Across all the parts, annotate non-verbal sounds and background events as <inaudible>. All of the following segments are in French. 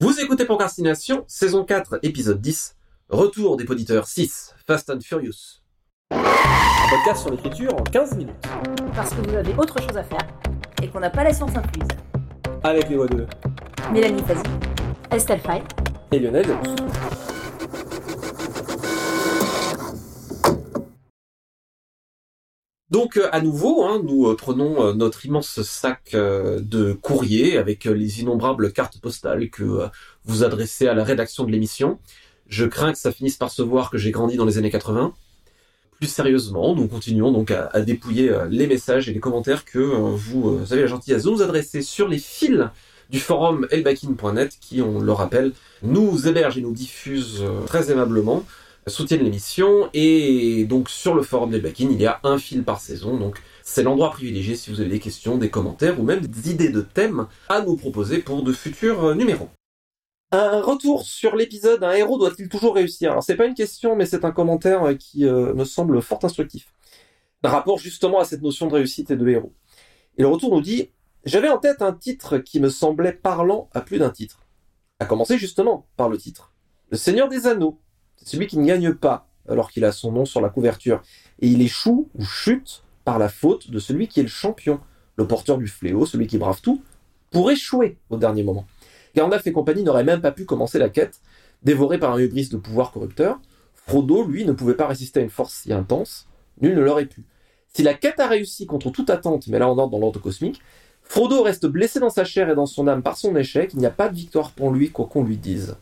Vous écoutez Procrastination, saison 4, épisode 10, Retour des poditeurs 6, Fast and Furious. Un podcast sur l'écriture en 15 minutes. Parce que vous avez autre chose à faire et qu'on n'a pas la science incluse. Avec les voix de Mélanie Fazi, Estelle Fay. et Lionel Delous. Donc euh, à nouveau, hein, nous euh, prenons euh, notre immense sac de courrier avec les innombrables cartes postales que vous adressez à la rédaction de l'émission. Je crains que ça finisse par se voir que j'ai grandi dans les années 80. Plus sérieusement, nous continuons donc à, dépouiller les messages et les commentaires que vous avez la gentillesse de nous adresser sur les fils du forum elbakin.net qui, on le rappelle, nous héberge et nous diffuse très aimablement soutiennent l'émission et donc sur le forum d'Elbakin il y a un fil par saison donc c'est l'endroit privilégié si vous avez des questions, des commentaires ou même des idées de thèmes à nous proposer pour de futurs euh, numéros. Un retour sur l'épisode, un héros doit-il toujours réussir? Alors c'est pas une question mais c'est un commentaire euh, qui euh, me semble fort instructif. Rapport justement à cette notion de réussite et de héros. Et le retour nous dit J'avais en tête un titre qui me semblait parlant à plus d'un titre. À commencer justement par le titre. Le Seigneur des Anneaux. Celui qui ne gagne pas alors qu'il a son nom sur la couverture. Et il échoue ou chute par la faute de celui qui est le champion, le porteur du fléau, celui qui brave tout, pour échouer au dernier moment. Gandalf et compagnie n'auraient même pas pu commencer la quête, dévorés par un hubris de pouvoir corrupteur. Frodo, lui, ne pouvait pas résister à une force si intense, nul ne l'aurait pu. Si la quête a réussi contre toute attente, mais là on entre dans l'ordre cosmique, Frodo reste blessé dans sa chair et dans son âme par son échec, il n'y a pas de victoire pour lui, quoi qu'on lui dise.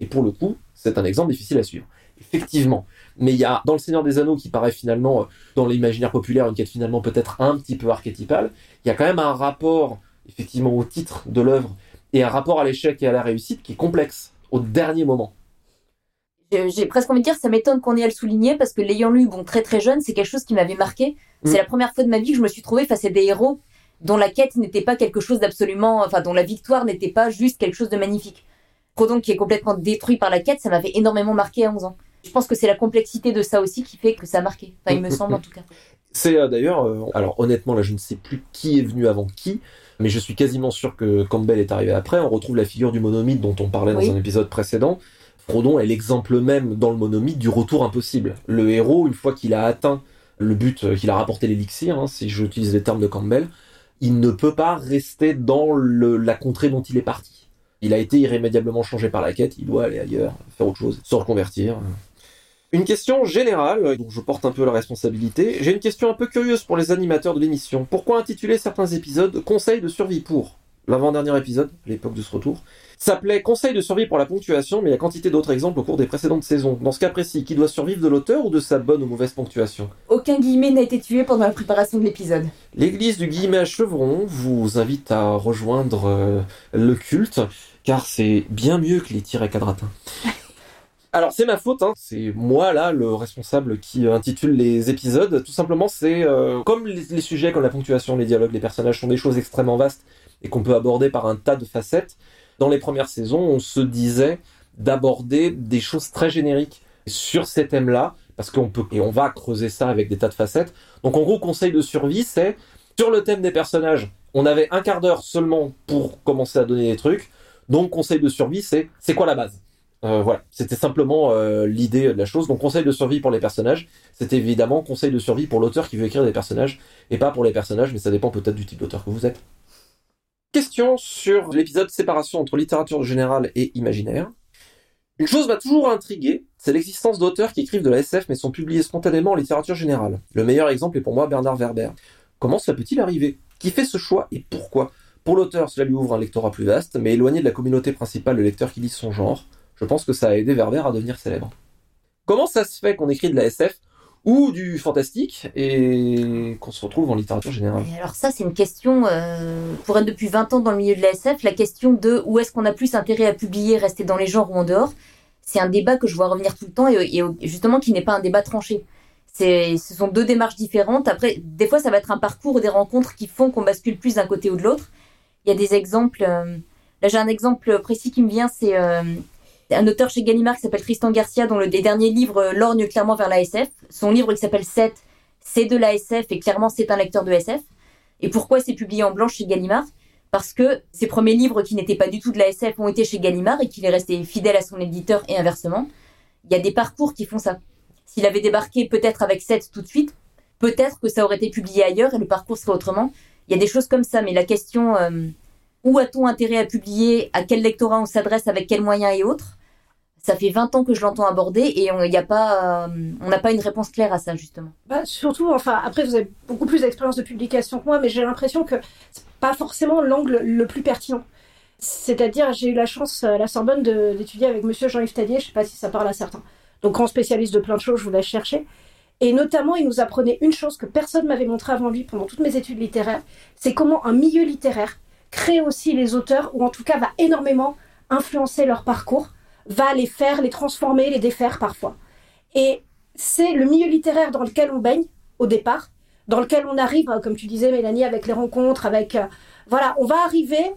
Et pour le coup, c'est un exemple difficile à suivre. Effectivement. Mais il y a, dans Le Seigneur des Anneaux, qui paraît finalement, euh, dans l'imaginaire populaire, une quête finalement peut-être un petit peu archétypale, il y a quand même un rapport, effectivement, au titre de l'œuvre, et un rapport à l'échec et à la réussite qui est complexe, au dernier moment. J'ai presque envie de dire, ça m'étonne qu'on ait à le souligner parce que l'ayant lu, bon, très très jeune, c'est quelque chose qui m'avait marqué. C'est Mm. la première fois de ma vie que je me suis trouvée face à des héros dont la quête n'était pas quelque chose d'absolument, enfin, dont la victoire n'était pas juste quelque chose de magnifique. Frodon qui est complètement détruit par la quête, ça m'avait énormément marqué à 11 ans. Je pense que c'est la complexité de ça aussi qui fait que ça a marqué. Enfin, il me semble en tout cas. <laughs> C'est euh, d'ailleurs, euh, alors honnêtement là je ne sais plus qui est venu avant qui, mais je suis quasiment sûr que Campbell est arrivé après. On retrouve la figure du monomythe dont on parlait dans Oui. un épisode précédent. Frodon est l'exemple même dans le monomythe du retour impossible. Le héros, une fois qu'il a atteint le but, euh, qu'il a rapporté l'élixir, hein, si j'utilise les termes de Campbell, il ne peut pas rester dans le- la contrée dont il est parti. Il a été irrémédiablement changé par la quête, il doit aller ailleurs, faire autre chose, se reconvertir. Une question générale, dont je porte un peu la responsabilité. J'ai une question un peu curieuse pour les animateurs de l'émission. Pourquoi intituler certains épisodes Conseils de survie pour? L'avant-dernier épisode, à l'époque de ce retour, s'appelait Conseils de survie pour la ponctuation, mais il y a quantité d'autres exemples au cours des précédentes saisons. Dans ce cas précis, qui doit survivre de l'auteur ou de sa bonne ou mauvaise ponctuation? Aucun guillemet n'a été tué pendant la préparation de l'épisode. L'église du guillemet à chevron vous invite à rejoindre euh, le culte, car c'est bien mieux que les tirets quadratins. <laughs> Alors c'est ma faute, hein. c'est moi là le responsable qui euh, intitule les épisodes. Tout simplement, c'est euh, comme les, les sujets, comme la ponctuation, les dialogues, les personnages sont des choses extrêmement vastes et qu'on peut aborder par un tas de facettes. Dans les premières saisons, on se disait d'aborder des choses très génériques sur ces thèmes-là, parce qu'on peut et on va creuser ça avec des tas de facettes. Donc en gros, conseil de survie, c'est sur le thème des personnages, on avait un quart d'heure seulement pour commencer à donner des trucs. Donc conseil de survie, c'est c'est quoi la base? Euh, Voilà, c'était simplement euh, l'idée de la chose. Donc conseil de survie pour les personnages, c'est évidemment conseil de survie pour l'auteur qui veut écrire des personnages et pas pour les personnages, mais ça dépend peut-être du type d'auteur que vous êtes. Question sur l'épisode séparation entre littérature générale et imaginaire. Une chose m'a toujours intrigué, c'est l'existence d'auteurs qui écrivent de la SF mais sont publiés spontanément en littérature générale. Le meilleur exemple est pour moi Bernard Werber. Comment cela peut-il arriver? Qui fait ce choix et pourquoi? Pour l'auteur, cela lui ouvre un lectorat plus vaste, mais éloigné de la communauté principale de lecteurs qui lisent son genre. Je pense que ça a aidé Werber à devenir célèbre. Comment ça se fait qu'on écrit de la SF ou du fantastique et qu'on se retrouve en littérature générale Et alors ça, c'est une question, euh, pour être depuis 20 ans dans le milieu de la SF, la question de où est-ce qu'on a plus intérêt à publier, rester dans les genres ou en dehors, c'est un débat que je vois revenir tout le temps et, justement qui n'est pas un débat tranché. Ce sont deux démarches différentes. Après, des fois, ça va être un parcours ou des rencontres qui font qu'on bascule plus d'un côté ou de l'autre. Il y a des exemples. euh, là, j'ai un exemple précis qui me vient, c'est euh, un auteur chez Gallimard qui s'appelle Tristan Garcia, dont le des derniers livres euh, clairement vers la SF. Son livre qui s'appelle 7, c'est de la SF et clairement c'est un lecteur de SF. Et pourquoi c'est publié en blanche chez Gallimard? Parce que ses premiers livres qui n'étaient pas du tout de la SF ont été chez Gallimard et qu'il est resté fidèle à son éditeur et inversement. Il y a des parcours qui font ça. S'il avait débarqué peut-être avec 7 tout de suite, peut-être que ça aurait été publié ailleurs et le parcours serait autrement. Il y a des choses comme ça, mais la question euh, où a-t-on intérêt à publier, à quel lectorat on s'adresse, avec quels moyens et autres, ça fait 20 ans que je l'entends aborder et on n'a pas, euh, pas une réponse claire à ça justement. Bah, surtout, enfin après vous avez beaucoup plus d'expérience de publication que moi, mais j'ai l'impression que c'est pas forcément l'angle le plus pertinent. C'est-à-dire, j'ai eu la chance à la Sorbonne d'étudier avec Monsieur Jean-Yves Tadier, je sais pas si ça parle à certains. Donc grand spécialiste de plein de choses, je vous laisse chercher. Et notamment, il nous apprenait une chose que personne m'avait montré avant lui pendant toutes mes études littéraires, c'est comment un milieu littéraire crée aussi les auteurs, ou en tout cas va énormément influencer leur parcours va les faire, les transformer, les défaire parfois. Et c'est le milieu littéraire dans lequel on baigne au départ, dans lequel on arrive, hein, comme tu disais Mélanie, avec les rencontres, avec... Euh, voilà, on va arriver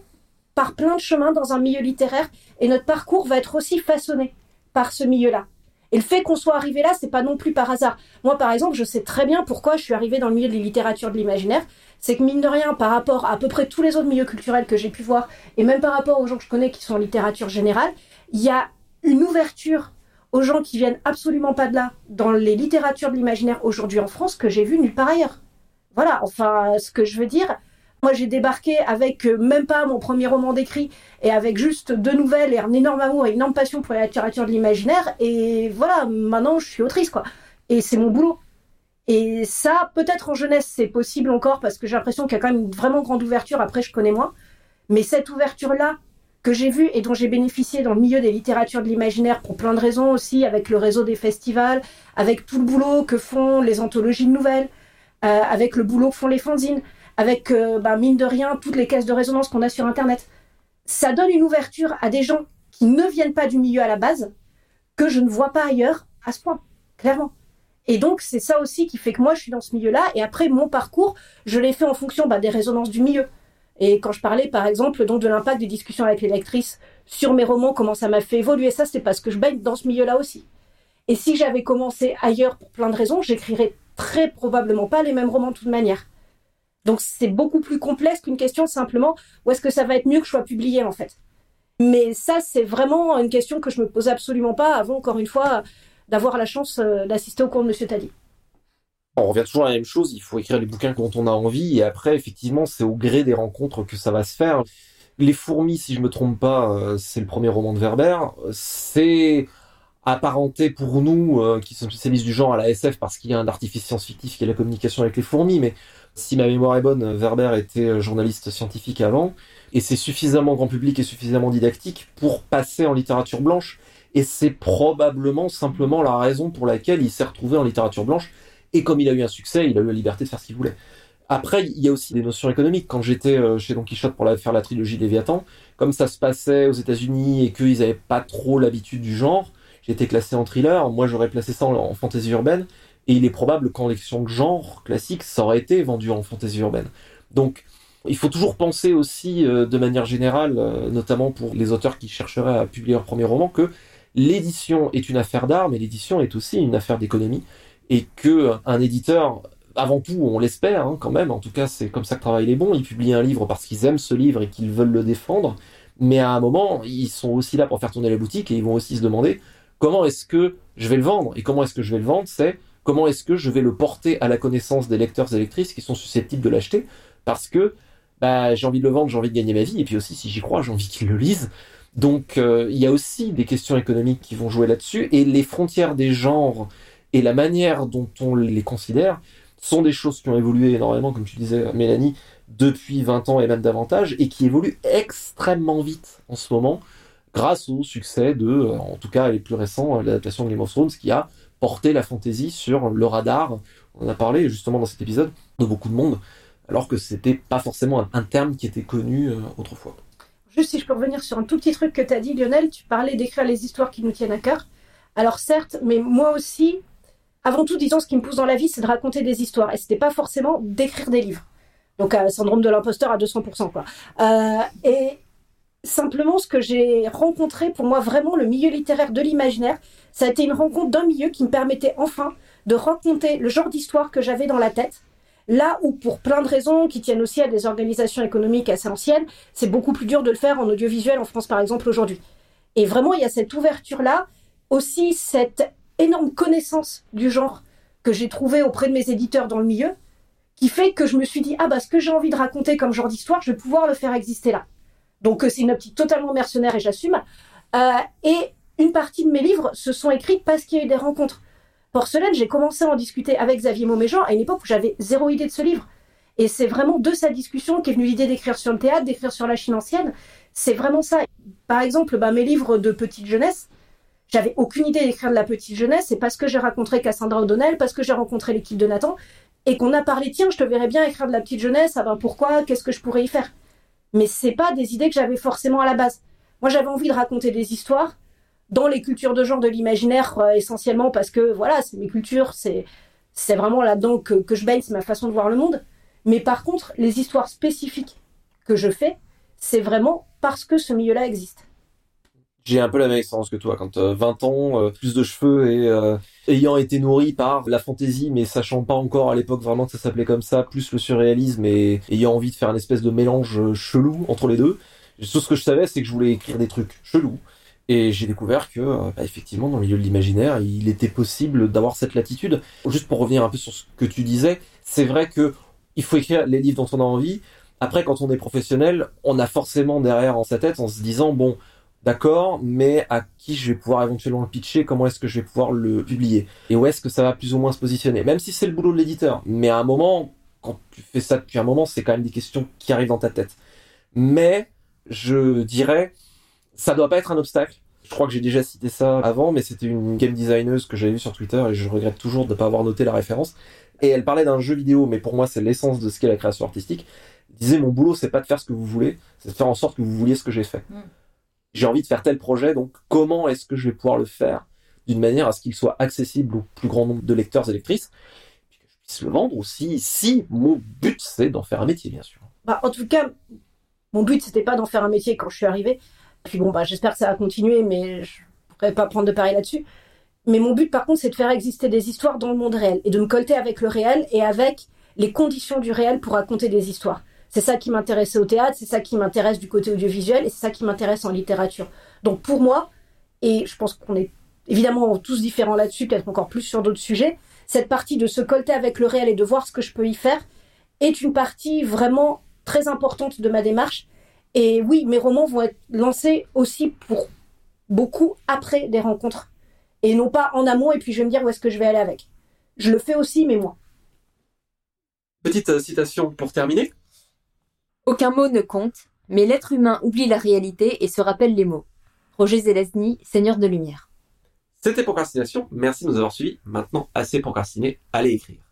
par plein de chemins dans un milieu littéraire et notre parcours va être aussi façonné par ce milieu-là. Et le fait qu'on soit arrivé là, c'est pas non plus par hasard. Moi, par exemple, je sais très bien pourquoi je suis arrivé dans le milieu de la littérature de l'imaginaire. C'est que mine de rien, par rapport à à peu près tous les autres milieux culturels que j'ai pu voir, et même par rapport aux gens que je connais qui sont en littérature générale, il y a une ouverture aux gens qui viennent absolument pas de là dans les littératures de l'imaginaire aujourd'hui en France que j'ai vu nulle part ailleurs. Voilà, enfin, ce que je veux dire, moi j'ai débarqué avec euh, même pas mon premier roman d'écrit et avec juste deux nouvelles et un énorme amour et une énorme passion pour la littérature de l'imaginaire et voilà, maintenant je suis autrice quoi. Et c'est mon boulot. Et ça, peut-être en jeunesse, c'est possible encore parce que j'ai l'impression qu'il y a quand même une vraiment grande ouverture. Après, je connais moins. Mais cette ouverture-là, que j'ai vu et dont j'ai bénéficié dans le milieu des littératures de l'imaginaire pour plein de raisons aussi, avec le réseau des festivals, avec tout le boulot que font les anthologies de nouvelles, euh, avec le boulot que font les fanzines, avec, euh, bah, mine de rien, toutes les caisses de résonance qu'on a sur Internet. Ça donne une ouverture à des gens qui ne viennent pas du milieu à la base, que je ne vois pas ailleurs à ce point, clairement. Et donc, c'est ça aussi qui fait que moi, je suis dans ce milieu-là. Et après, mon parcours, je l'ai fait en fonction bah, des résonances du milieu. Et quand je parlais, par exemple, donc de l'impact des discussions avec les lectrices sur mes romans, comment ça m'a fait évoluer, ça, c'est parce que je baigne dans ce milieu-là aussi. Et si j'avais commencé ailleurs pour plein de raisons, j'écrirais très probablement pas les mêmes romans de toute manière. Donc c'est beaucoup plus complexe qu'une question simplement où est-ce que ça va être mieux que je sois publié en fait? Mais ça, c'est vraiment une question que je me pose absolument pas avant, encore une fois, d'avoir la chance euh, d'assister au cours de Monsieur Tadi on revient toujours à la même chose, il faut écrire les bouquins quand on a envie, et après, effectivement, c'est au gré des rencontres que ça va se faire. Les fourmis, si je me trompe pas, euh, c'est le premier roman de Werber. C'est apparenté pour nous, euh, qui sommes spécialistes du genre à la SF, parce qu'il y a un artifice scientifique qui est la communication avec les fourmis, mais si ma mémoire est bonne, Werber était euh, journaliste scientifique avant, et c'est suffisamment grand public et suffisamment didactique pour passer en littérature blanche, et c'est probablement simplement la raison pour laquelle il s'est retrouvé en littérature blanche, et comme il a eu un succès, il a eu la liberté de faire ce qu'il voulait. Après, il y a aussi des notions économiques. Quand j'étais euh, chez Don Quichotte pour faire la trilogie Léviathan, comme ça se passait aux États-Unis et qu'ils n'avaient pas trop l'habitude du genre, j'étais classé en thriller. Moi, j'aurais placé ça en, fantasy urbaine. Et il est probable qu'en lection de genre classique, ça aurait été vendu en fantasy urbaine. Donc, il faut toujours penser aussi, euh, de manière générale, euh, notamment pour les auteurs qui chercheraient à publier leur premier roman, que l'édition est une affaire d'art, mais l'édition est aussi une affaire d'économie et que un éditeur avant tout, on l'espère hein, quand même, en tout cas c'est comme ça que travaillent les bons, ils publient un livre parce qu'ils aiment ce livre et qu'ils veulent le défendre, mais à un moment, ils sont aussi là pour faire tourner la boutique et ils vont aussi se demander comment est-ce que je vais le vendre Et comment est-ce que je vais le vendre C'est comment est-ce que je vais le porter à la connaissance des lecteurs et lectrices qui sont susceptibles de l'acheter Parce que bah, j'ai envie de le vendre, j'ai envie de gagner ma vie, et puis aussi si j'y crois, j'ai envie qu'ils le lisent. Donc euh, il y a aussi des questions économiques qui vont jouer là-dessus, et les frontières des genres et la manière dont on les considère sont des choses qui ont évolué énormément, comme tu disais, Mélanie, depuis 20 ans et même davantage, et qui évoluent extrêmement vite en ce moment, grâce au succès de, euh, en tout cas les plus récents, euh, l'adaptation de Game of Thrones, qui a porté la fantasy sur le radar, on en a parlé justement dans cet épisode, de beaucoup de monde, alors que c'était pas forcément un, terme qui était connu euh, autrefois. Juste si je peux revenir sur un tout petit truc que tu as dit, Lionel, tu parlais d'écrire les histoires qui nous tiennent à cœur. Alors certes, mais moi aussi, avant tout, disons, ce qui me pousse dans la vie, c'est de raconter des histoires. Et c'était pas forcément d'écrire des livres. Donc, euh, syndrome de l'imposteur à 200%, quoi. Euh, et simplement, ce que j'ai rencontré, pour moi, vraiment, le milieu littéraire de l'imaginaire, ça a été une rencontre d'un milieu qui me permettait enfin de raconter le genre d'histoire que j'avais dans la tête Là où, pour plein de raisons qui tiennent aussi à des organisations économiques assez anciennes, c'est beaucoup plus dur de le faire en audiovisuel en France, par exemple, aujourd'hui. Et vraiment, il y a cette ouverture-là, aussi cette énorme connaissance du genre que j'ai trouvée auprès de mes éditeurs dans le milieu, qui fait que je me suis dit, ah bah ce que j'ai envie de raconter comme genre d'histoire, je vais pouvoir le faire exister là. Donc euh, c'est une optique totalement mercenaire et j'assume. Euh, et une partie de mes livres se sont écrits parce qu'il y a eu des rencontres. Porcelaine, j'ai commencé à en discuter avec Xavier Mauméjean à une époque où j'avais zéro idée de ce livre. Et c'est vraiment de sa discussion qu'est venue l'idée d'écrire sur le théâtre, d'écrire sur la Chine ancienne. C'est vraiment ça. Par exemple, bah, mes livres de petite jeunesse, j'avais aucune idée d'écrire de la petite jeunesse. C'est parce que j'ai rencontré Cassandra O'Donnell, parce que j'ai rencontré l'équipe de Nathan, et qu'on a parlé, tiens, je te verrais bien écrire de la petite jeunesse, ah ben pourquoi, qu'est-ce que je pourrais y faire? Mais c'est pas des idées que j'avais forcément à la base. Moi, j'avais envie de raconter des histoires dans les cultures de genre de l'imaginaire, euh, essentiellement parce que, voilà, c'est mes cultures, c'est, vraiment là-dedans que, que je baigne, c'est ma façon de voir le monde. Mais par contre, les histoires spécifiques que je fais, c'est vraiment parce que ce milieu-là existe j'ai un peu la même expérience que toi. Quand euh, 20 ans, euh, plus de cheveux et euh, ayant été nourri par la fantaisie, mais sachant pas encore à l'époque vraiment que ça s'appelait comme ça, plus le surréalisme et ayant envie de faire un espèce de mélange euh, chelou entre les deux. Tout ce que je savais, c'est que je voulais écrire des trucs chelous. Et j'ai découvert que, bah, effectivement, dans le milieu de l'imaginaire, il était possible d'avoir cette latitude. Juste pour revenir un peu sur ce que tu disais, c'est vrai que il faut écrire les livres dont on a envie. Après, quand on est professionnel, on a forcément derrière en sa tête en se disant, bon, D'accord, mais à qui je vais pouvoir éventuellement le pitcher, comment est-ce que je vais pouvoir le publier et où est-ce que ça va plus ou moins se positionner, même si c'est le boulot de l'éditeur. Mais à un moment, quand tu fais ça depuis un moment, c'est quand même des questions qui arrivent dans ta tête. Mais je dirais, ça doit pas être un obstacle. Je crois que j'ai déjà cité ça avant, mais c'était une game designeuse que j'avais vue sur Twitter et je regrette toujours de ne pas avoir noté la référence. Et elle parlait d'un jeu vidéo, mais pour moi c'est l'essence de ce qu'est la création artistique. Elle disait mon boulot c'est pas de faire ce que vous voulez, c'est de faire en sorte que vous vouliez ce que j'ai fait. Mm j'ai envie de faire tel projet, donc comment est-ce que je vais pouvoir le faire d'une manière à ce qu'il soit accessible au plus grand nombre de lecteurs et lectrices, puis que je puisse le vendre aussi, si mon but c'est d'en faire un métier, bien sûr. Bah, en tout cas, mon but c'était pas d'en faire un métier quand je suis arrivée. Puis bon, bah, j'espère que ça va continuer, mais je pourrais pas prendre de pari là-dessus. Mais mon but, par contre, c'est de faire exister des histoires dans le monde réel et de me colter avec le réel et avec les conditions du réel pour raconter des histoires. C'est ça qui m'intéressait au théâtre, c'est ça qui m'intéresse du côté audiovisuel et c'est ça qui m'intéresse en littérature. Donc pour moi, et je pense qu'on est évidemment tous différents là-dessus, peut-être encore plus sur d'autres sujets, cette partie de se colter avec le réel et de voir ce que je peux y faire est une partie vraiment très importante de ma démarche. Et oui, mes romans vont être lancés aussi pour beaucoup après des rencontres et non pas en amont et puis je vais me dire où est-ce que je vais aller avec. Je le fais aussi, mais moi. Petite euh, citation pour terminer. Aucun mot ne compte, mais l'être humain oublie la réalité et se rappelle les mots. Roger Zelazny, Seigneur de Lumière. C'était Procrastination, merci de nous avoir suivis. Maintenant, assez procrastiné, allez écrire.